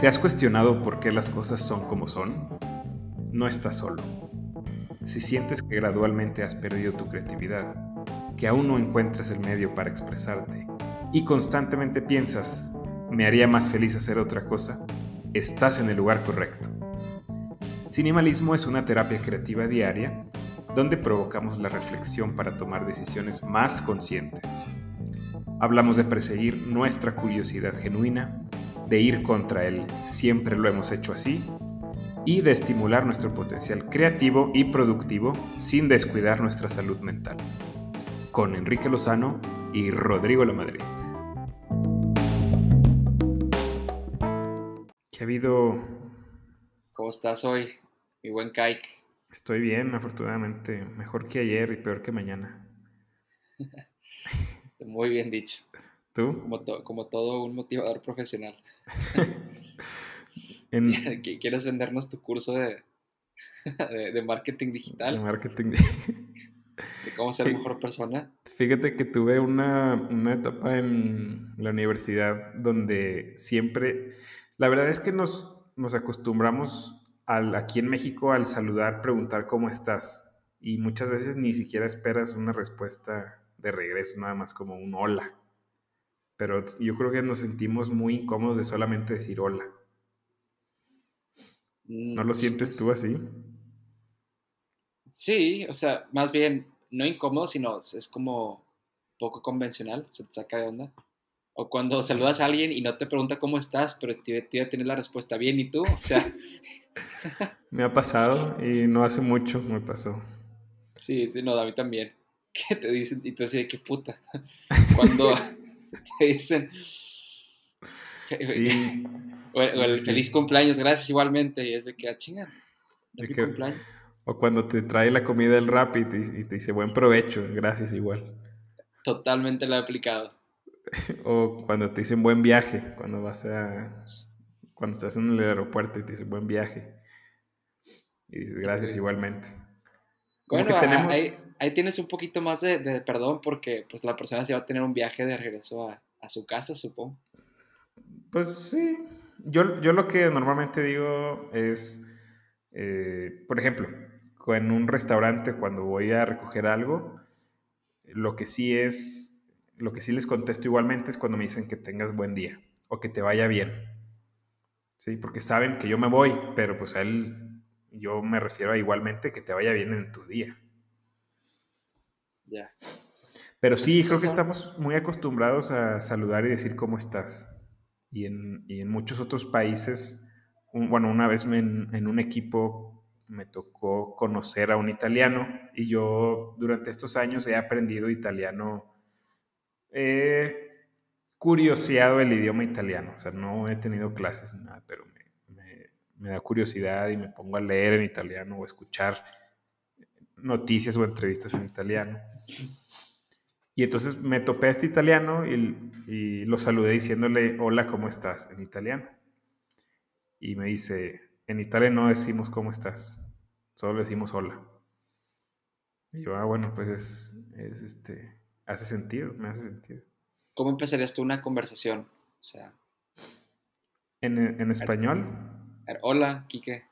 ¿Te has cuestionado por qué las cosas son como son? No estás solo. Si sientes que gradualmente has perdido tu creatividad, que aún no encuentras el medio para expresarte y constantemente piensas, me haría más feliz hacer otra cosa, estás en el lugar correcto. Cinemalismo es una terapia creativa diaria donde provocamos la reflexión para tomar decisiones más conscientes. Hablamos de perseguir nuestra curiosidad genuina de ir contra él, siempre lo hemos hecho así, y de estimular nuestro potencial creativo y productivo sin descuidar nuestra salud mental. Con Enrique Lozano y Rodrigo La Madrid. ¿Qué ha habido? ¿Cómo estás hoy, mi buen Kaik? Estoy bien, afortunadamente. Mejor que ayer y peor que mañana. Muy bien dicho. Como, como todo un motivador profesional. ¿Quieres vendernos tu curso de, de, marketing digital? De marketing. de cómo ser mejor persona. Fíjate que tuve una, una etapa en la universidad donde siempre, la verdad es que nos, nos acostumbramos al, aquí en México al saludar, preguntar cómo estás. Y muchas veces ni siquiera esperas una respuesta de regreso, nada más como un hola pero yo creo que nos sentimos muy incómodos de solamente decir hola. ¿No lo mm, sientes tú así? Sí, o sea, más bien no incómodo, sino es como poco convencional, se te saca de onda. O cuando saludas a alguien y no te pregunta cómo estás, pero te, te tienes la respuesta bien y tú, o sea. me ha pasado y no hace mucho me pasó. Sí, sí, no, a mí también. ¿Qué te dicen? Y tú decís, qué puta. Cuando, te dicen. Sí. O, el feliz cumpleaños, gracias igualmente. Y es de que, a ah, es cumpleaños. O cuando te trae la comida del rap y te, dice buen provecho, gracias igual. Totalmente lo he aplicado. O cuando te dicen buen viaje, cuando vas a. Cuando estás en el aeropuerto y te dicen buen viaje. Y dices gracias igualmente. bueno, tenemos... hay, ahí tienes un poquito más de, perdón porque pues la persona se va a tener un viaje de regreso a, su casa, supongo. Pues sí. Yo, yo lo que normalmente digo es, eh, por ejemplo, en un restaurante cuando voy a recoger algo, lo que sí es, lo que sí les contesto igualmente es cuando me dicen que tengas buen día o que te vaya bien. Sí, porque saben que yo me voy, pero pues él yo me refiero a igualmente que te vaya bien en tu día. Ya. Pero pues sí, creo que estamos muy acostumbrados a saludar y decir cómo estás. Y en, muchos otros países, bueno, una vez en, un equipo me tocó conocer a un italiano y yo durante estos años he aprendido italiano, he curioseado el idioma italiano, o sea, no he tenido clases nada, pero me, me da curiosidad y me pongo a leer en italiano o escuchar noticias o entrevistas en italiano. Y entonces me topé a este italiano y, lo saludé diciéndole, hola, ¿cómo estás? En italiano. Y me dice, en Italia no decimos cómo estás, solo decimos hola. Y yo, ah, bueno, pues es, este, hace sentido, me hace sentido. ¿Cómo empezarías tú una conversación? O sea... ¿En, español? Hola, Quique.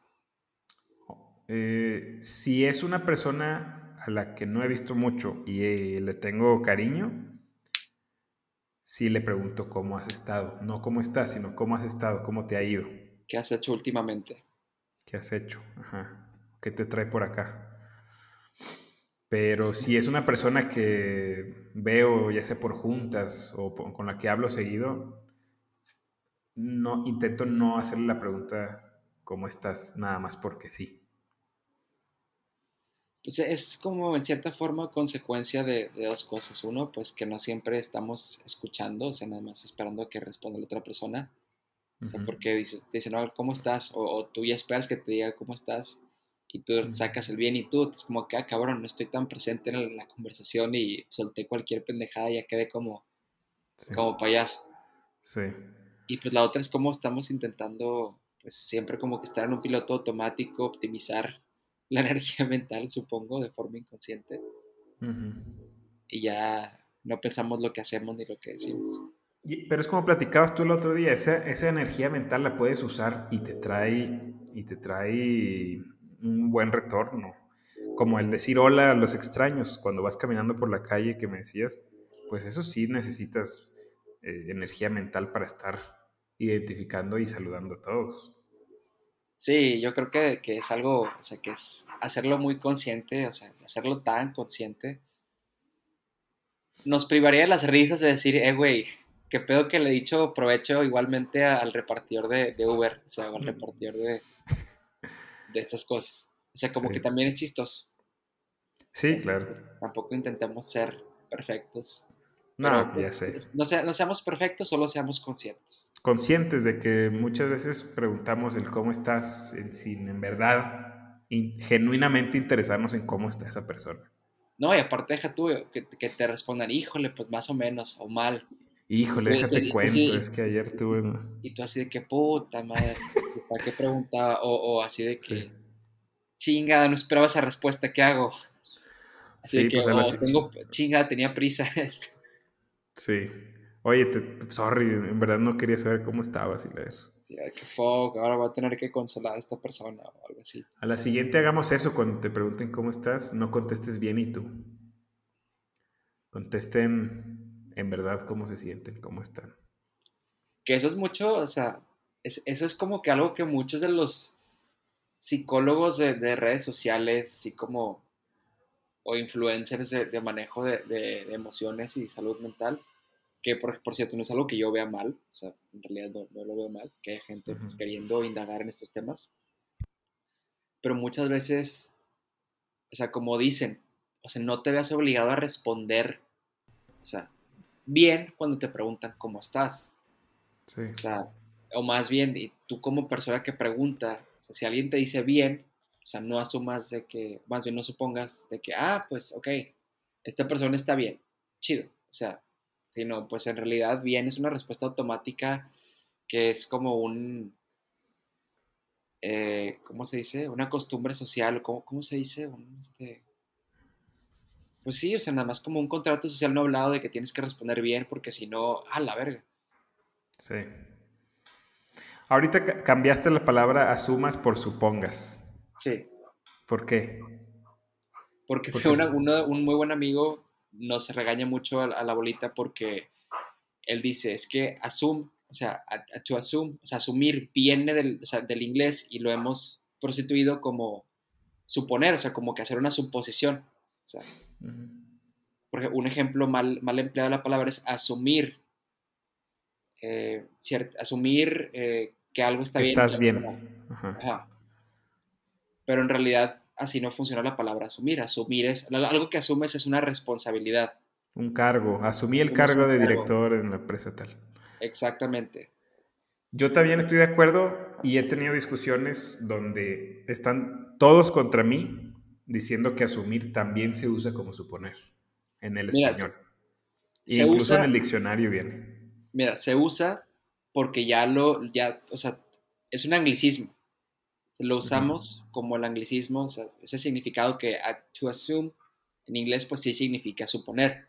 Eh, si es una persona a la que no he visto mucho y eh, le tengo cariño, sí le pregunto cómo has estado. No cómo estás, sino cómo has estado, cómo te ha ido. ¿Qué has hecho últimamente? ¿Qué has hecho? Ajá. ¿Qué te trae por acá? Pero si es una persona que veo, ya sea por juntas o con la que hablo seguido, no intento no hacerle la pregunta ¿cómo estás? nada más porque sí pues es como en cierta forma consecuencia de, dos cosas. Uno, pues que no siempre estamos escuchando, o sea, nada más esperando que responda la otra persona. O sea, porque dices, te dicen, no, ¿cómo estás? O, tú ya esperas que te diga cómo estás y tú sacas el bien y tú, es como que, ah, cabrón, no estoy tan presente en la conversación y solté cualquier pendejada y ya quedé como, como payaso. Sí. Y pues la otra es como estamos intentando, pues siempre como que estar en un piloto automático, optimizar la energía mental, supongo, de forma inconsciente. Y ya no pensamos lo que hacemos ni lo que decimos. pero es como platicabas tú el otro día, esa, esa energía mental la puedes usar y te trae, y te trae un buen retorno. Como el decir hola a los extraños cuando vas caminando por la calle que me decías, pues eso sí necesitas eh, energía mental para estar identificando y saludando a todos. Sí, yo creo que, que, es algo, o sea, que es hacerlo muy consciente, o sea, hacerlo tan consciente. Nos privaría de las risas de decir, eh, güey, qué pedo que le he dicho provecho igualmente al repartidor de, de Uber, o sea, al repartidor de, de estas cosas. O sea, como que también es chistoso. Sí, claro. Tampoco intentemos ser perfectos. No, ya sé. No, no, seamos perfectos, solo seamos conscientes. Conscientes de que muchas veces preguntamos el cómo estás sin en verdad genuinamente interesarnos en cómo está esa persona. No, y aparte deja tú que, que, te respondan, híjole, pues más o menos, o mal. Híjole, déjate cuento, es que ayer tuve... Y tú así de que puta madre, ¿para qué preguntaba? O, o así de que, chingada, no esperaba esa respuesta, ¿qué hago? Así de que, pues, oh, tengo, chingada, tenía prisa. Sí. Oye, te, sorry, en verdad no quería saber cómo estabas y leer. Sí, qué fuck, ahora voy a tener que consolar a esta persona o algo así. A la siguiente hagamos eso, cuando te pregunten cómo estás, no contestes bien y tú. Contesten en verdad cómo se sienten, cómo están. Que eso es mucho, o sea, eso es como que algo que muchos de los psicólogos de, redes sociales, así como o influencers de, manejo de, emociones y salud mental, que por, cierto no es algo que yo vea mal, o sea, en realidad no, lo veo mal, que hay gente pues, queriendo indagar en estos temas, pero muchas veces, o sea, como dicen, o sea, no te veas obligado a responder, o sea, bien cuando te preguntan cómo estás. Sí. O sea, o más bien, y tú como persona que pregunta, o sea, si alguien te dice bien, o sea, no asumas de que, más bien no supongas de que, ah, pues, ok, esta persona está bien, chido. O sea, sino, pues en realidad bien es una respuesta automática que es como un, eh, ¿cómo se dice? Una costumbre social, ¿cómo, cómo se dice? este... Pues sí, o sea, nada más como un contrato social no hablado de que tienes que responder bien porque si no, a la verga. Sí. Ahorita cambiaste la palabra asumas por supongas. Sí. ¿Por qué? Porque fue un muy buen amigo, nos regaña mucho a, la bolita porque él dice, es que assume, o sea, to assume, o sea, asumir viene del, del inglés y lo hemos prostituido como suponer, o sea, como que hacer una suposición. O sea, porque un ejemplo mal, mal empleado de la palabra es asumir, eh, asumir eh, que algo está bien. Estás bien. Ajá pero en realidad así no funciona la palabra asumir. Asumir es, algo que asumes es una responsabilidad. Un cargo, asumí el cargo de director en la empresa tal. Exactamente. Yo también estoy de acuerdo y he tenido discusiones donde están todos contra mí diciendo que asumir también se usa como suponer en el español. incluso en el diccionario viene. Mira, se usa porque ya lo, ya, o sea, es un anglicismo lo usamos como el anglicismo, o sea, ese significado que to assume en inglés pues sí significa suponer.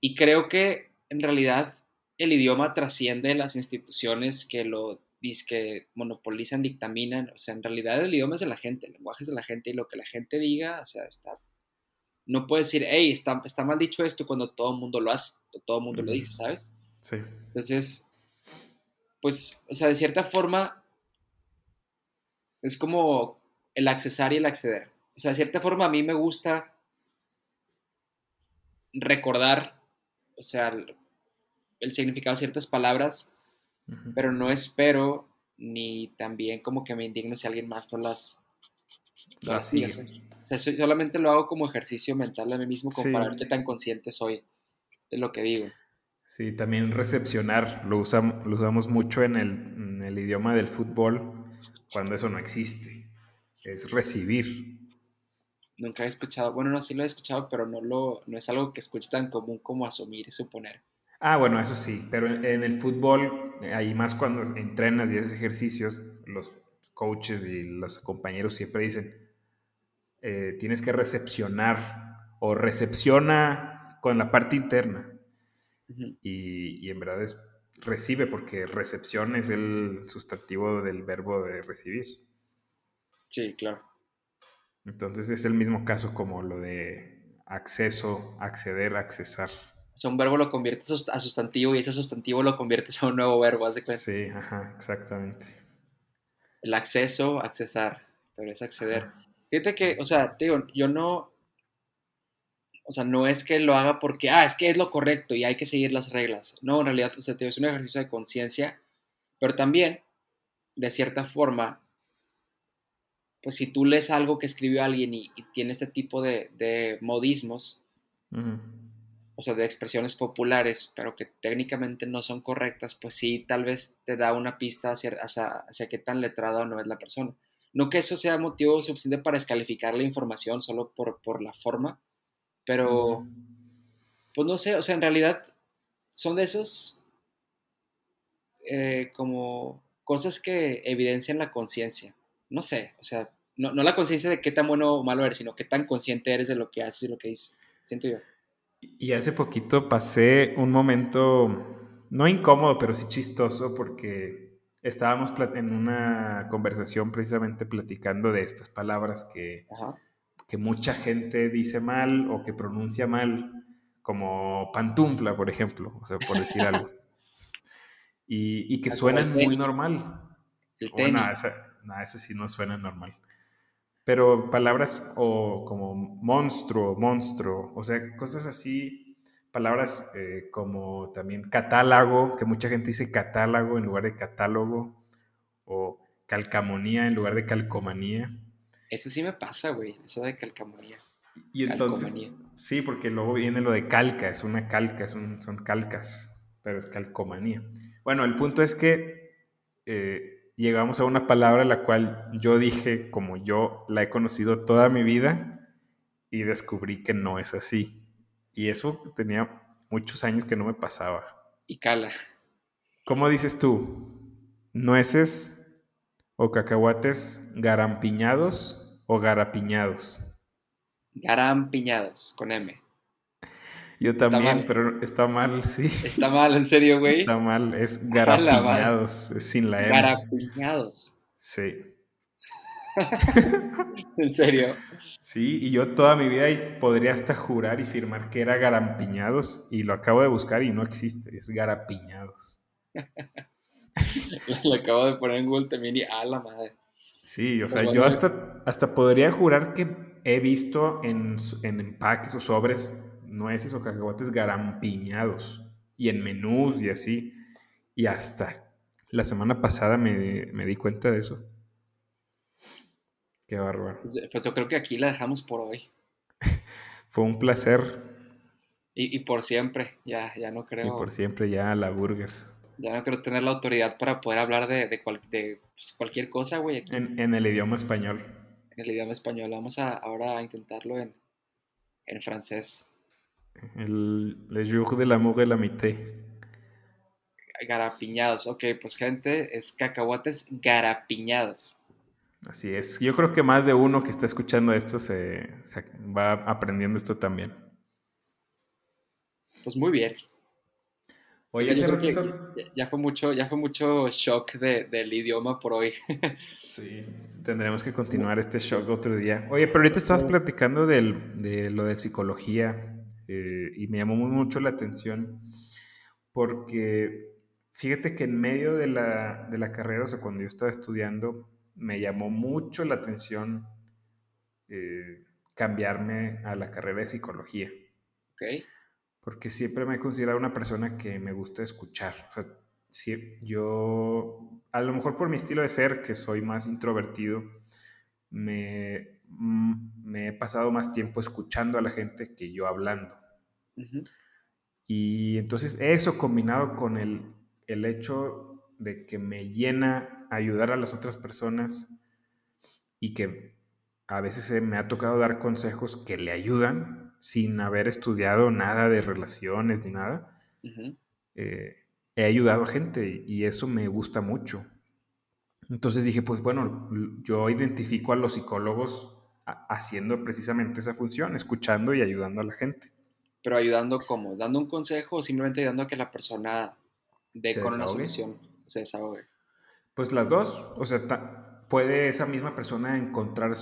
Y creo que en realidad el idioma trasciende las instituciones que lo que monopolizan, dictaminan, o sea, en realidad el idioma es de la gente, el lenguaje es de la gente y lo que la gente diga, o sea, está no puedes decir, hey, está, está mal dicho esto cuando todo el mundo lo hace, todo el mundo lo dice, ¿sabes? Sí. Entonces, pues, o sea, de cierta forma, es como el accesar y el acceder. O sea, de cierta forma a mí me gusta recordar, o sea, el, significado de ciertas palabras, pero no espero ni también como que me indigno si alguien más no las, O sea, solamente lo hago como ejercicio mental a mí mismo, como para ver qué tan consciente soy de lo que digo. Sí, también recepcionar, lo, usamos, lo usamos mucho en el, en el idioma del fútbol cuando eso no existe. Es recibir. Nunca he escuchado, bueno, no, sí lo he escuchado, pero no, lo, no es algo que escuche tan común como asumir y suponer. Ah, bueno, eso sí, pero en el fútbol, ahí más cuando entrenas y haces ejercicios, los coaches y los compañeros siempre dicen, eh, tienes que recepcionar o recepciona con la parte interna. y, y, en verdad es recibe, porque recepción es el sustantivo del verbo de recibir. Sí, claro. Entonces es el mismo caso como lo de acceso, acceder, accesar. O sea, un verbo lo conviertes a sustantivo y ese sustantivo lo conviertes a un nuevo verbo, ¿haz de cuenta? Sí, ajá, exactamente. El acceso, accesar, pero es acceder. Fíjate que, o sea, te digo, yo no, o sea, no es que lo haga porque, ah, es que es lo correcto y hay que seguir las reglas. No, en realidad, o sea, es un ejercicio de conciencia, pero también, de cierta forma, pues si tú lees algo que escribió alguien y, tiene este tipo de, modismos, o sea, de expresiones populares, pero que técnicamente no son correctas, pues sí, tal vez te da una pista hacia, hacia, qué tan letrada o no es la persona. No que eso sea motivo suficiente para descalificar la información solo por, por la forma, pero, pues no sé, o sea, en realidad son de esos eh, como cosas que evidencian la conciencia. No sé, o sea, no, no la conciencia de qué tan bueno o malo eres, sino qué tan consciente eres de lo que haces y lo que dices. Siento yo. Y hace poquito pasé un momento, no incómodo, pero sí chistoso, porque estábamos en una conversación precisamente platicando de estas palabras que, que mucha gente dice mal o que pronuncia mal, como pantufla, por ejemplo, o sea, por decir algo. Y, y que suenan muy normal. El tenis. no, eso sí no suena normal pero palabras o como monstruo, monstruo, o sea, cosas así, palabras eh, como también catálogo, que mucha gente dice catálogo en lugar de catálogo, o calcamonía en lugar de calcomanía. Eso sí me pasa, güey, eso de calcamonía. Y entonces, sí, porque luego viene lo de calca, es una calca, son calcas, pero es calcomanía. Bueno, el punto es que eh, llegamos a una palabra la cual yo dije como yo la he conocido toda mi vida y descubrí que no es así. Y eso tenía muchos años que no me pasaba. Y cala. ¿Cómo dices tú? ¿Nueces o cacahuates garampiñados o garapiñados? Garampiñados, con M. Yo también, pero está mal, sí. Está mal, en serio, güey. Está mal, es garapiñados, es sin la M. Garapiñados. Sí. ¿En serio? Sí, y yo toda mi vida podría hasta jurar y firmar que era garampiñados y lo acabo de buscar y no existe, es garapiñados. lo acabo de poner en Google también y a la madre. Sí, o sea, yo hasta, hasta podría jurar que he visto en, en empaques o sobres nueces o cacahuates garampiñados y en menús y así. Y hasta la semana pasada me, di cuenta de eso. Qué bárbaro. Pues, pues, yo creo que aquí la dejamos por hoy. Fue un placer. Y, por siempre, ya, ya no creo. Y por siempre ya la burger. Ya no creo tener la autoridad para poder hablar de, de, pues, cualquier cosa, güey. En, en, el idioma español. En el idioma español. Vamos a, ahora a intentarlo en, en francés. El Le Jour de l'amour et l'amitié. Garapiñados, ok, pues gente, es cacahuates garapiñados. Así es. Yo creo que más de uno que está escuchando esto se, va aprendiendo esto también. Pues muy bien. Oye, ya, fue mucho, ya fue mucho shock del idioma por hoy. sí, tendremos que continuar este shock otro día. Oye, pero ahorita estabas platicando de lo de psicología. Eh, y me llamó mucho la atención porque fíjate que en medio de la, de la, carrera, o sea, cuando yo estaba estudiando, me llamó mucho la atención eh, cambiarme a la carrera de psicología. Okay. Porque siempre me he considerado una persona que me gusta escuchar. O sea, si, yo, a lo mejor por mi estilo de ser, que soy más introvertido, me, Mm, me he pasado más tiempo escuchando a la gente que yo hablando. Y entonces eso combinado con el, el hecho de que me llena ayudar a las otras personas y que a veces me ha tocado dar consejos que le ayudan sin haber estudiado nada de relaciones ni nada, eh, he ayudado a gente y eso me gusta mucho. Entonces dije, pues bueno, yo identifico a los psicólogos haciendo precisamente esa función, escuchando y ayudando a la gente. Pero ayudando como, dando un consejo o simplemente ayudando a que la persona dé con una solución, se desahogue. Pues las dos, o sea, puede esa misma persona encontrar,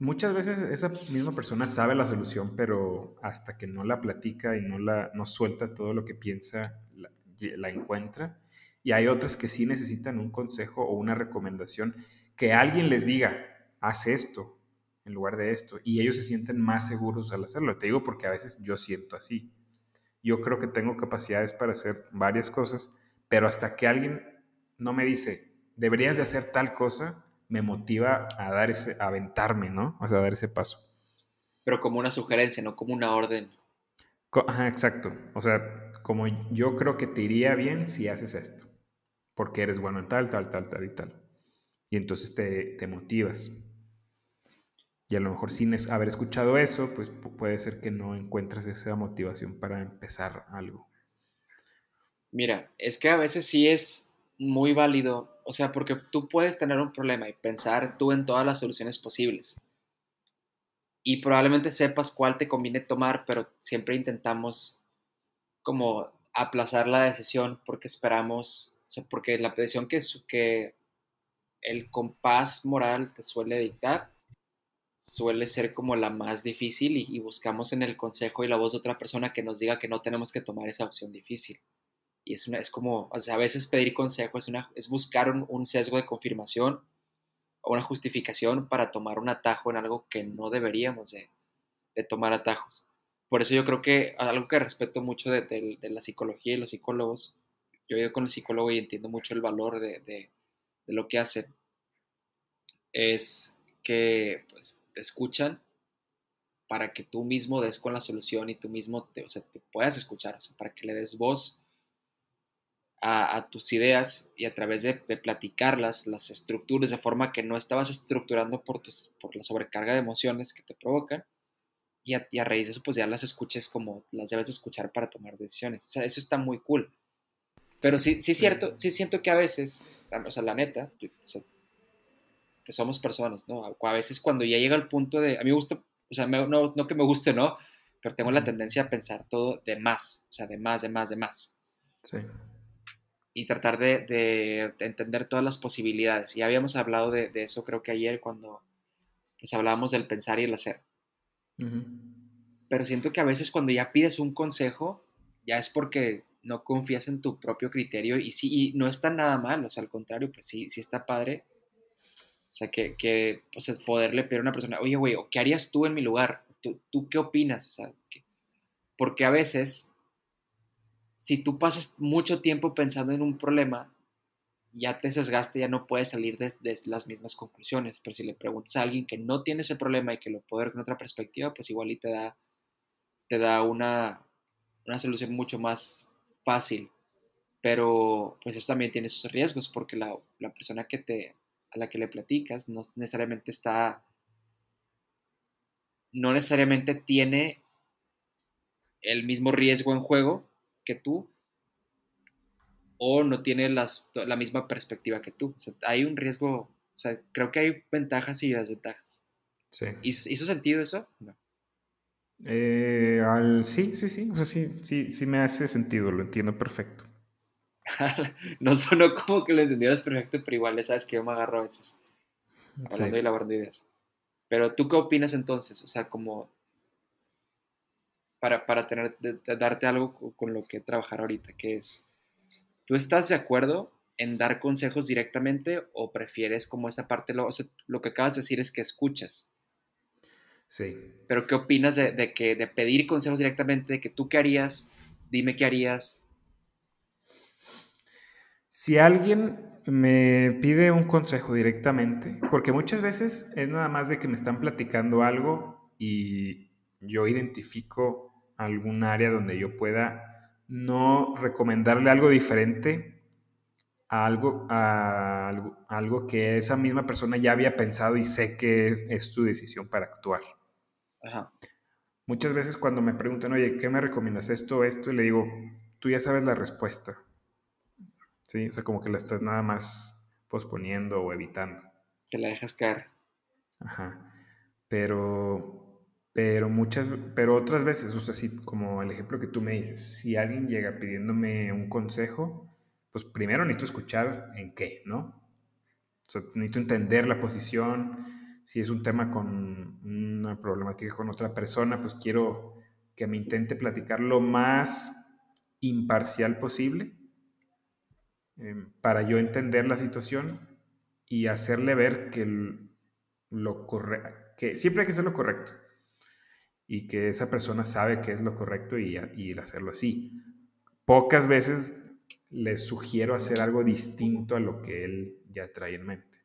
muchas veces esa misma persona sabe la solución, pero hasta que no la platica y no la no suelta todo lo que piensa, la, encuentra. Y hay otras que sí necesitan un consejo o una recomendación, que alguien les diga, haz esto en lugar de esto, y ellos se sienten más seguros al hacerlo. Te digo porque a veces yo siento así. Yo creo que tengo capacidades para hacer varias cosas, pero hasta que alguien no me dice, deberías de hacer tal cosa, me motiva a dar ese, a aventarme, ¿no? O sea, a dar ese paso. Pero como una sugerencia, no como una orden. Ajá, exacto. O sea, como yo creo que te iría bien si haces esto, porque eres bueno en tal, tal, tal, tal y tal. Y entonces te, te motivas. Y a lo mejor sin haber escuchado eso, pues puede ser que no encuentres esa motivación para empezar algo. Mira, es que a veces sí es muy válido, o sea, porque tú puedes tener un problema y pensar tú en todas las soluciones posibles. Y probablemente sepas cuál te conviene tomar, pero siempre intentamos como aplazar la decisión porque esperamos, o sea, porque la decisión que, que el compás moral te suele dictar suele ser como la más difícil y, y buscamos en el consejo y la voz de otra persona que nos diga que no tenemos que tomar esa opción difícil. Y es, una, es como, o sea, a veces pedir consejo es, una, es buscar un, sesgo de confirmación o una justificación para tomar un atajo en algo que no deberíamos de, tomar atajos. Por eso yo creo que algo que respeto mucho de, la psicología y los psicólogos, yo he ido con el psicólogo y entiendo mucho el valor de, lo que hacen, es que pues, te escuchan para que tú mismo des con la solución y tú mismo te, o sea, te puedas escuchar, para que le des voz a, tus ideas y a través de, platicarlas, las estructuras de forma que no estabas estructurando por, tus, por la sobrecarga de emociones que te provocan y a, a raíz de eso pues ya las escuches como las debes de escuchar para tomar decisiones. O sea, eso está muy cool. Pero sí, sí es cierto, sí siento que a veces, o sea, la neta, que somos personas, ¿no? A veces cuando ya llega el punto de, a mí me gusta, o sea, no, no que me guste, ¿no? Pero tengo la tendencia a pensar todo de más, o sea, de más, de más, de más. Sí y tratar de, entender todas las posibilidades. Ya habíamos hablado de, eso creo que ayer cuando pues, hablábamos del pensar y el hacer. Pero siento que a veces cuando ya pides un consejo, ya es porque no confías en tu propio criterio y sí, y no está nada mal, o sea, al contrario, pues sí, sí está padre. O sea, que, que pues, poderle pedir a una persona, oye, güey, ¿qué harías tú en mi lugar? ¿Tú, tú qué opinas? O sea, porque a veces si tú pasas mucho tiempo pensando en un problema, ya te sesgaste, ya no puedes salir de, las mismas conclusiones. Pero si le preguntas a alguien que no tiene ese problema y que lo puede ver con otra perspectiva, pues igual y te da, te da una, solución mucho más fácil. Pero pues eso también tiene sus riesgos porque la, la persona que te, a la que le platicas no necesariamente está, no necesariamente tiene el mismo riesgo en juego que tú o no tiene las, la misma perspectiva que tú. hay un riesgo, o sea, creo que hay ventajas y desventajas. Sí. ¿Hizo, sentido eso? No. Eh, sí, sí, sí, o sea, sí, sí, sí me hace sentido, lo entiendo perfecto. no sonó como que lo entendieras perfecto, pero igual sabes que yo me agarro a veces hablando y elaborando ideas. Pero tú qué opinas entonces? O sea, como para, para tener, darte algo con lo que trabajar ahorita, que es, ¿tú estás de acuerdo en dar consejos directamente o prefieres como esta parte, lo, lo que acabas de decir es que escuchas? Sí. Pero ¿qué opinas de, que, de pedir consejos directamente, de que tú qué harías, dime qué harías? Si alguien me pide un consejo directamente, porque muchas veces es nada más de que me están platicando algo y yo identifico algún área donde yo pueda no recomendarle algo diferente a algo, a algo, que esa misma persona ya había pensado y sé que es, su decisión para actuar. Muchas veces cuando me preguntan, oye, ¿qué me recomiendas esto o esto? Y le digo, tú ya sabes la respuesta. Sí, o sea, como que la estás nada más posponiendo o evitando. Se la dejas caer. Ajá. Pero Pero muchas, pero otras veces, o sea, sí, como el ejemplo que tú me dices, si alguien llega pidiéndome un consejo, pues primero necesito escuchar en qué, ¿no? O sea, necesito entender la posición, si es un tema con una problemática con otra persona, pues quiero que me intente platicar lo más imparcial posible em, para yo entender la situación y hacerle ver que lo correcto, que siempre hay que hacer lo correcto y que esa persona sabe que es lo correcto y, y hacerlo así. Pocas veces le sugiero hacer algo distinto a lo que él ya trae en mente.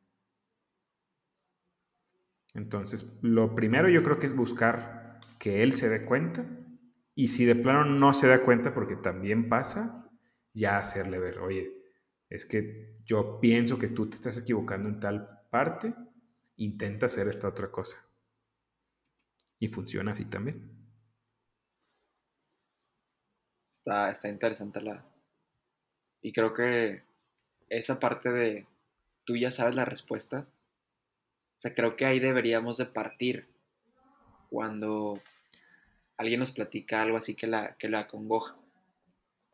Entonces, lo primero yo creo que es buscar que él se dé cuenta y si de plano no se da cuenta, porque también pasa, ya hacerle ver, oye, es que yo pienso que tú te estás equivocando en tal parte, intenta hacer esta otra cosa. Y funciona así también. Está, está interesante la... Y creo que esa parte de tú ya sabes la respuesta, o sea, creo que ahí deberíamos de partir cuando alguien nos platica algo así que la, que la acongoja.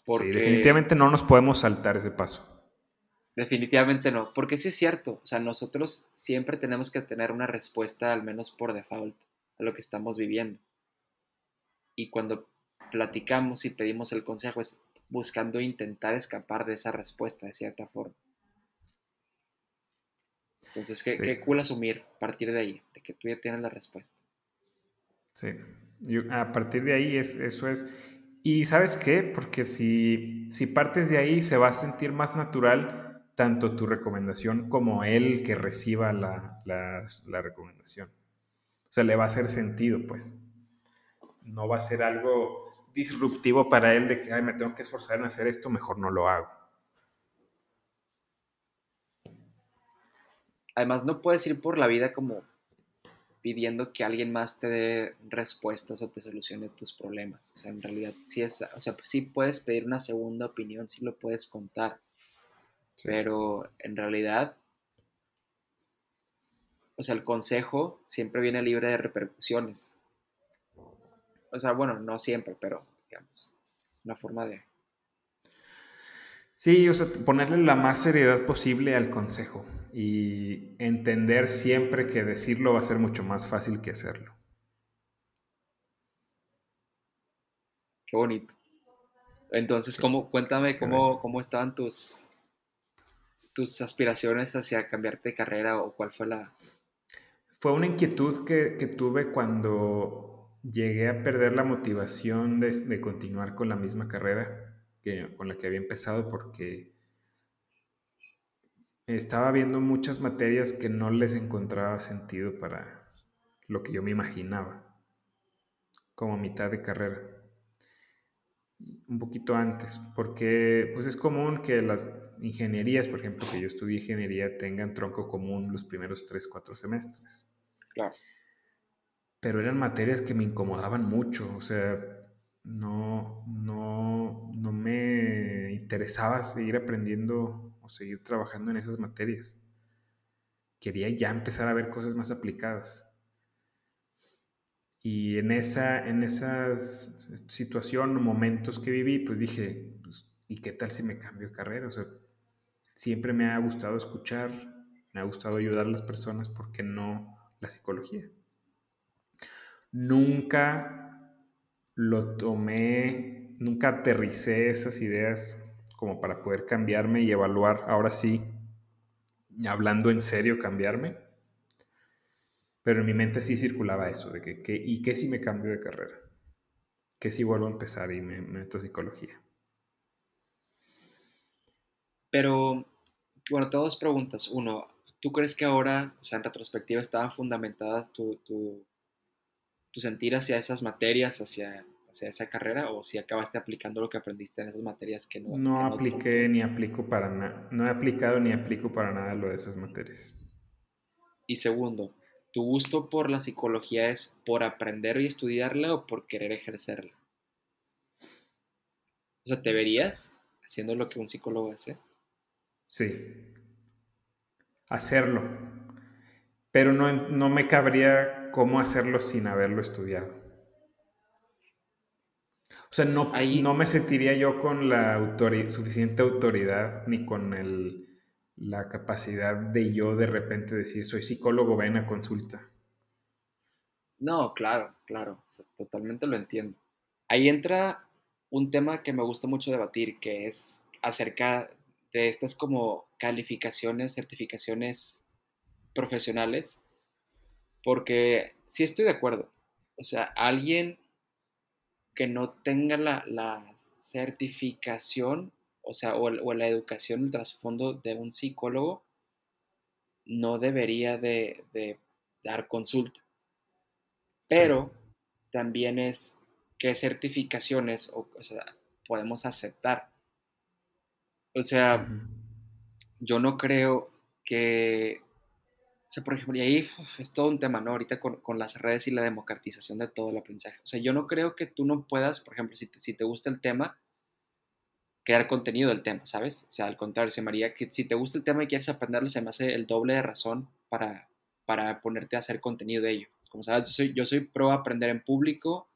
Porque... Sí, definitivamente no nos podemos saltar ese paso. Definitivamente no, porque sí es cierto, o sea, nosotros siempre tenemos que tener una respuesta, al menos por default, a lo que estamos viviendo. Y cuando platicamos y pedimos el consejo es buscando intentar escapar de esa respuesta de cierta forma. Entonces, qué, qué cool asumir, partir de ahí, de que tú ya tienes la respuesta. Sí, a partir de ahí es, eso es. Y sabes qué, porque si, si partes de ahí se va a sentir más natural tanto tu recomendación como él que reciba la, la, recomendación. O sea, le va a hacer sentido, pues. No va a ser algo disruptivo para él de que, ay, me tengo que esforzar en hacer esto, mejor no lo hago. Además, no puedes ir por la vida como pidiendo que alguien más te dé respuestas o te solucione tus problemas. O sea, en realidad sí es, o sea, sí puedes pedir una segunda opinión, sí lo puedes contar, pero en realidad, o sea, el consejo siempre viene libre de repercusiones. O sea, bueno, no siempre, pero digamos, es una forma de... Sí, o sea, ponerle la más seriedad posible al consejo y entender siempre que decirlo va a ser mucho más fácil que hacerlo. Qué bonito. Entonces, ¿cómo, cuéntame cómo, cómo estaban tus, tus aspiraciones hacia cambiarte de carrera o cuál fue la... Fue una inquietud que, tuve cuando llegué a perder la motivación de, de, continuar con la misma carrera que, con la que había empezado porque estaba viendo muchas materias que no les encontraba sentido para lo que yo me imaginaba, como mitad de carrera, un poquito antes, porque pues es común que las ingenierías, por ejemplo, que yo estudié ingeniería, tengan tronco común los primeros 3, 4 semestres. Claro. Pero eran materias que me incomodaban mucho, o sea, no, no, no me interesaba seguir aprendiendo seguir trabajando en esas materias. Quería ya empezar a ver cosas más aplicadas. Y en esa, en esas situación o momentos que viví, pues dije, pues, ¿y qué tal si me cambio de carrera? O sea, siempre me ha gustado escuchar, me ha gustado ayudar a las personas, ¿por qué no la psicología? Nunca lo tomé, nunca aterricé esas ideas como para poder cambiarme y evaluar, ahora sí, hablando en serio, cambiarme. Pero en mi mente sí circulaba eso, de que, ¿y qué si me cambio de carrera? ¿Qué si vuelvo a empezar y me, meto a psicología? Pero, bueno, todas preguntas. Uno, ¿tú crees que ahora, o sea, en retrospectiva, estaba fundamentada tu, tu, tu sentir hacia esas materias, hacia sea, esa carrera o si acabaste aplicando lo que aprendiste en esas materias que no... No apliqué ni aplico para nada, no he aplicado ni aplico para nada lo de esas materias. Y segundo, ¿tu gusto por la psicología es por aprender y estudiarla o por querer ejercerla? O sea, ¿te verías haciendo lo que un psicólogo hace? Sí. Hacerlo. Pero no, no me cabría cómo hacerlo sin haberlo estudiado. O sea, no, no me sentiría yo con la suficiente autoridad ni con el, la capacidad de yo de repente decir, soy psicólogo, ven a consulta. No, claro, claro, totalmente lo entiendo. Ahí entra un tema que me gusta mucho debatir, que es acerca de estas como calificaciones, certificaciones profesionales, porque sí estoy de acuerdo. O sea, alguien que no tenga la, certificación, o sea, o, la educación, el trasfondo de un psicólogo, no debería de, dar consulta. Pero también es qué certificaciones o, podemos aceptar. O sea, yo no creo que o sea, por ejemplo, y ahí es todo un tema, ¿no? Ahorita con, con, las redes y la democratización de todo el aprendizaje. O sea, yo no creo que tú no puedas, por ejemplo, si te, si te gusta el tema, crear contenido del tema, ¿sabes? O sea, al contrario, se María, que si te gusta el tema y quieres aprenderlo, se me hace el doble de razón para, para ponerte a hacer contenido de ello. Como sabes, yo soy, yo soy pro aprender en público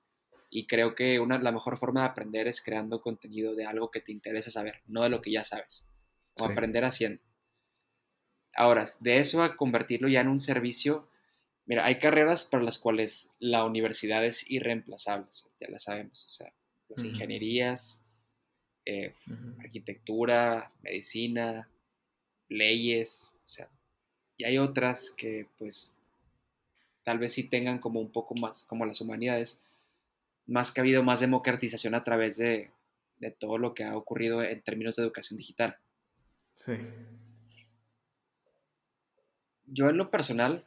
y creo que una, la mejor forma de aprender es creando contenido de algo que te interesa saber, no de lo que ya sabes. O aprender haciendo. Ahora, de eso a convertirlo ya en un servicio, mira, hay carreras para las cuales la universidad es irreemplazable, ya la sabemos, o sea, las ingenierías, eh, arquitectura, medicina, leyes, o sea, y hay otras que pues tal vez sí tengan como un poco más, como las humanidades, más que ha habido más democratización a través de, de todo lo que ha ocurrido en términos de educación digital. Sí yo en lo personal,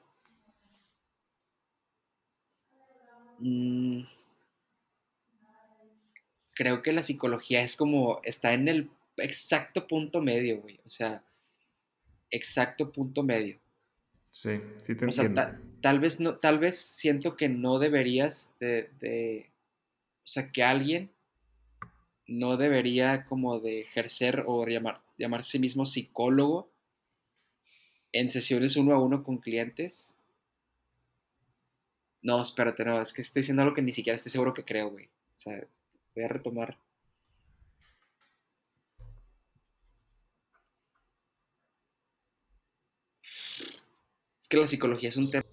mm, creo que la psicología es como, está en el exacto punto medio, güey. O sea, exacto punto medio. Sí, sí te entiendo. tal vez no, tal vez siento que no deberías de, de, o sea, que alguien no debería como de ejercer o llamar, llamarse mismo psicólogo en sesiones uno a uno con clientes. No, espérate, no, es que estoy diciendo algo que ni siquiera estoy seguro que creo, güey. O sea, voy a retomar. Es que la psicología es un tema.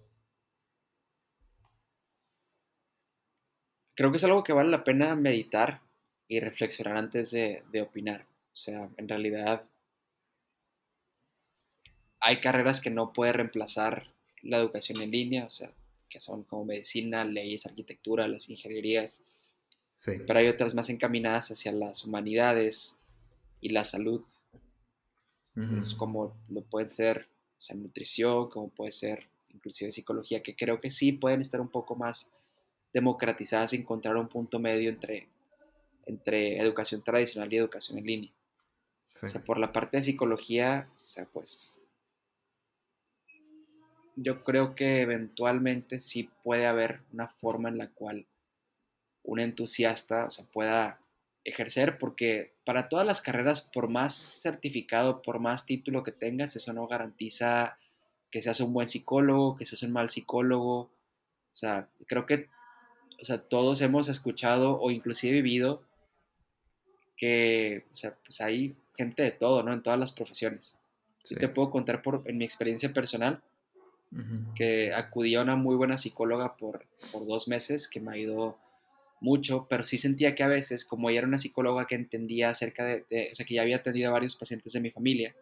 Creo que es algo que vale la pena meditar y reflexionar antes de, de opinar. O sea, en realidad hay carreras que no puede reemplazar la educación en línea, o sea, que son como medicina, leyes, arquitectura, las ingenierías. Sí. Pero hay otras más encaminadas hacia las humanidades y la salud. Es como lo pueden ser o sea, nutrición, como puede ser inclusive psicología, que creo que sí pueden estar un poco más democratizadas y encontrar un punto medio entre, entre educación tradicional y educación en línea. O sea, por la parte de psicología, o sea, pues yo creo que eventualmente sí puede haber una forma en la cual un entusiasta o pueda ejercer, porque para todas las carreras, por más certificado, por más título que tengas, eso no garantiza que seas un buen psicólogo, que seas un mal psicólogo. O sea, creo que o sea, todos hemos escuchado o inclusive vivido que o sea, pues hay gente de todo, ¿no? En todas las profesiones. Sí. Te puedo contar por, en mi experiencia personal que acudí a una muy buena psicóloga por, por dos meses, que me ayudó mucho, pero sí sentía que a veces, como ella era una psicóloga que entendía acerca de, o sea, que ya había atendido a varios pacientes de mi familia,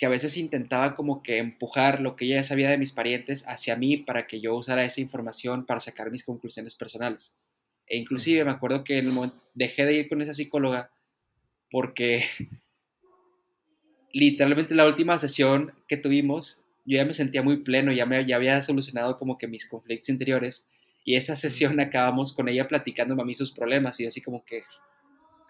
que a veces intentaba como que empujar lo que ella ya sabía de mis parientes hacia mí para que yo usara esa información para sacar mis conclusiones personales. E inclusive me acuerdo que en el momento dejé de ir con esa psicóloga porque literalmente la última sesión que tuvimos yo ya me sentía muy pleno, ya, me, ya había solucionado como que mis conflictos interiores y esa sesión acabamos con ella platicándome a mí sus problemas y así como que,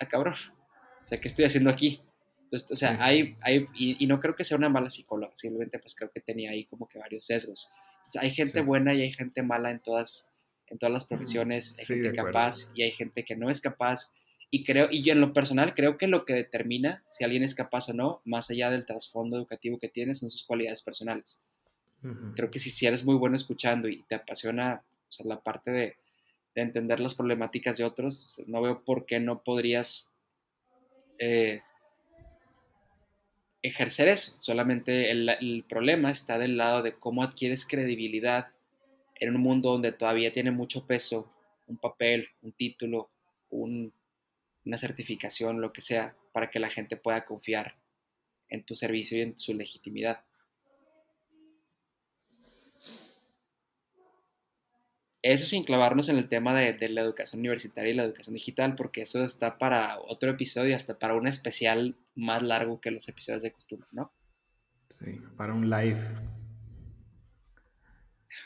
ah, cabrón, o sea, ¿qué estoy haciendo aquí? Entonces, o sea, hay, hay y, no creo que sea una mala psicóloga, simplemente pues creo que tenía ahí como que varios sesgos. Entonces, hay gente buena y hay gente mala en todas, en todas las profesiones, hay gente capaz y hay gente que no es capaz. Y creo, y yo en lo personal creo que lo que determina si alguien es capaz o no, más allá del trasfondo educativo que tiene, son sus cualidades personales. Creo que si, si eres muy bueno escuchando y te apasiona la parte de, entender las problemáticas de otros, no veo por qué no podrías eh, ejercer eso. Solamente el, problema está del lado de cómo adquieres credibilidad en un mundo donde todavía tiene mucho peso un papel, un título, un, una certificación, lo que sea, para que la gente pueda confiar en tu servicio y en su legitimidad. Eso sin clavarnos en el tema de, la educación universitaria y la educación digital, porque eso está para otro episodio, hasta para un especial más largo que los episodios de costumbre, ¿no? Sí, para un live.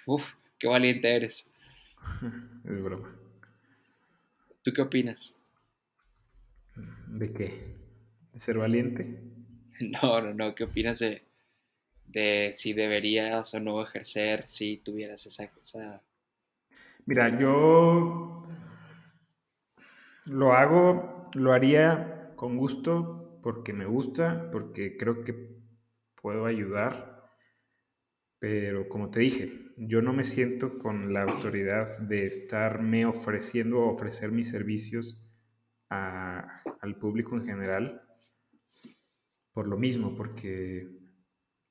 Uf, qué valiente eres. es broma. ¿Tú qué opinas? ¿De qué? ¿De ser valiente? No, no, no. ¿Qué opinas de, de si deberías o no ejercer si tuvieras esa? Mira, yo lo hago, lo haría con gusto porque me gusta, porque creo que puedo ayudar pero como te dije, yo no me siento con la autoridad de estarme ofreciendo o ofrecer mis servicios al público en general por lo mismo, porque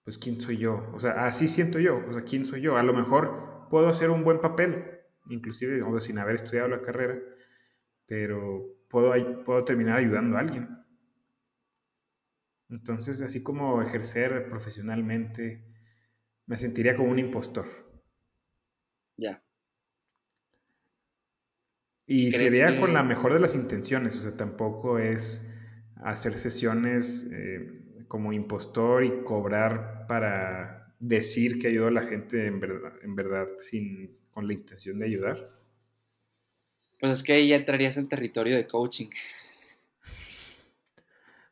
pues quién soy yo, o sea, así siento yo, o sea, quién soy yo, a lo mejor puedo hacer un buen papel, inclusive sin haber estudiado la carrera, pero puedo, puedo terminar ayudando a alguien. Entonces, así como ejercer profesionalmente, me sentiría como un impostor. Ya. Y sería con la mejor de las intenciones, o sea, tampoco es hacer sesiones eh, como impostor y cobrar para decir que ayudo a la gente en verdad, en verdad sin, con la intención de ayudar. Pues es que ahí ya entrarías en territorio de coaching.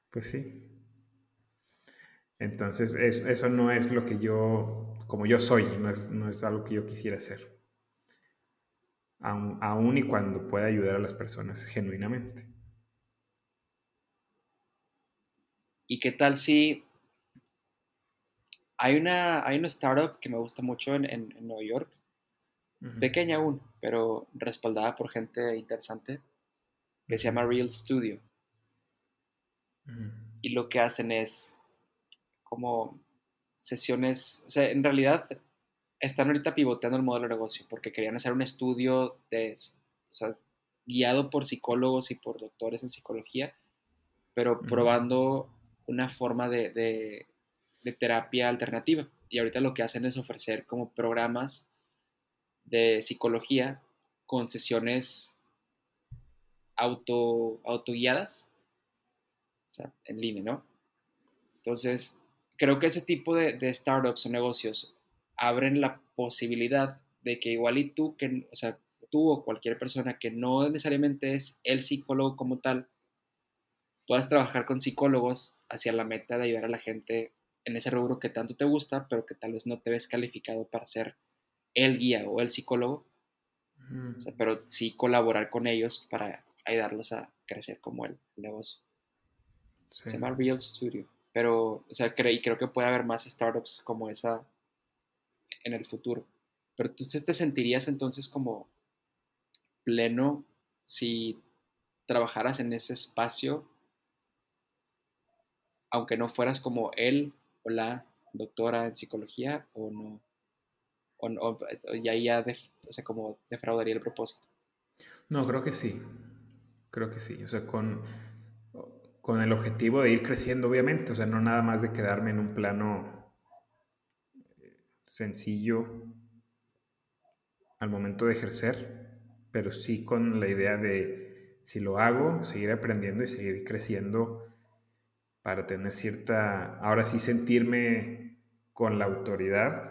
Pues sí. Entonces, eso, no es lo que yo, como yo soy, no es, no es algo que yo quisiera hacer. Aún, y cuando pueda ayudar a las personas genuinamente. ¿Y qué tal si hay una, hay una startup que me gusta mucho en, en, Nueva York, pequeña aún, pero respaldada por gente interesante, que se llama Real Studio. Y lo que hacen es como sesiones, o sea, en realidad están ahorita pivoteando el modelo de negocio porque querían hacer un estudio de, o sea, guiado por psicólogos y por doctores en psicología, pero probando una forma de, de, de, terapia alternativa. Y ahorita lo que hacen es ofrecer como programas de psicología con sesiones auto, autoguiadas, o sea, en línea, ¿no? Entonces, creo que ese tipo de, startups o negocios abren la posibilidad de que igual y tú, que, o sea, tú o cualquier persona que no necesariamente es el psicólogo como tal, puedas trabajar con psicólogos hacia la meta de ayudar a la gente en ese rubro que tanto te gusta, pero que tal vez no te ves calificado para ser el guía o el psicólogo, pero sí colaborar con ellos para ayudarlos a crecer como el negocio. Se llama Real Studio. Pero, o sea, creo, y creo que puede haber más startups como esa en el futuro. Pero tú te sentirías entonces como pleno si trabajaras en ese espacio, aunque no fueras como él o la doctora en psicología, o no, o, no, y ahí ya, o sea, como defraudaría el propósito. No, creo que sí, creo que sí, o sea, con con el objetivo de ir creciendo, obviamente, o sea, no nada más de quedarme en un plano eh, sencillo al momento de ejercer, pero sí con la idea de, si lo hago, seguir aprendiendo y seguir creciendo para tener cierta, ahora sí sentirme con la autoridad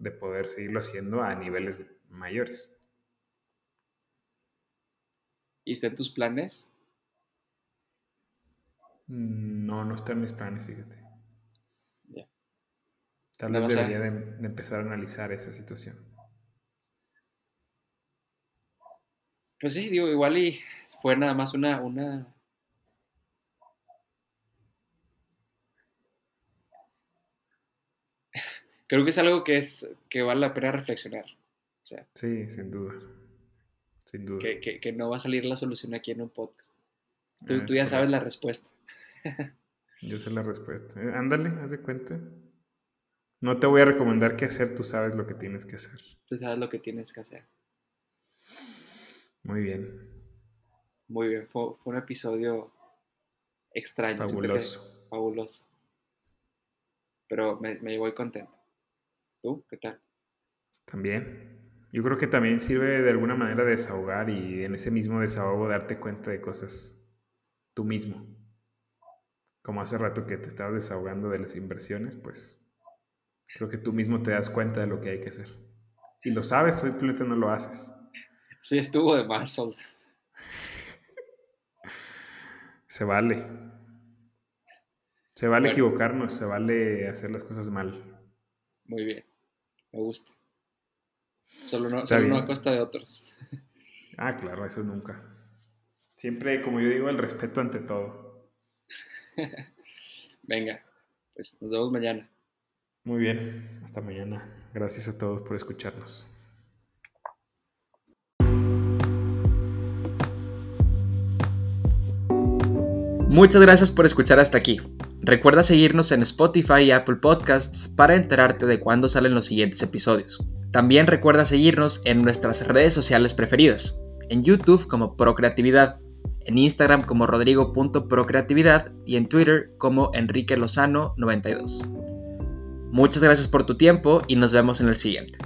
de poder seguirlo haciendo a niveles mayores. ¿Y está en tus planes? Mm, no, no está en mis planes, fíjate. Tal vez debería de, empezar a analizar esa situación. Pues sí, digo, igual y fue nada más una, una creo que es algo que, es, que vale la pena reflexionar. sí, sin duda. Sin duda. Que, no va a salir la solución aquí en un podcast. Tú, ah, ya sabes la respuesta. Yo sé la respuesta. Eh, ándale, haz de cuenta. No te voy a recomendar qué hacer, tú sabes lo que tienes que hacer. Tú sabes lo que tienes que hacer. Muy bien. Muy bien, fue, un episodio extraño. Fabuloso. fabuloso. Pero me, me voy contento. ¿Tú? ¿Qué tal? También. Yo creo que también sirve de alguna manera de desahogar y en ese mismo desahogo darte cuenta de cosas tú mismo. Como hace rato que te estabas desahogando de las inversiones, pues creo que tú mismo te das cuenta de lo que hay que hacer. Y lo sabes, simplemente no lo haces. Sí, estuvo de más, Se vale. Se vale equivocarnos, se vale hacer las cosas mal. Muy bien, me gusta. Solo no, solo no a costa de otros. Ah, claro, eso nunca. Siempre, como yo digo, el respeto ante todo. Venga, pues nos vemos mañana. Muy bien, hasta mañana. Gracias a todos por escucharnos. Muchas gracias por escuchar hasta aquí. Recuerda seguirnos en Spotify y Apple Podcasts para enterarte de cuándo salen los siguientes episodios. También recuerda seguirnos en nuestras redes sociales preferidas, en YouTube como Procreatividad, en Instagram como rodrigo.procreatividad y en Twitter como Enrique Lozano 92. Muchas gracias por tu tiempo y nos vemos en el siguiente.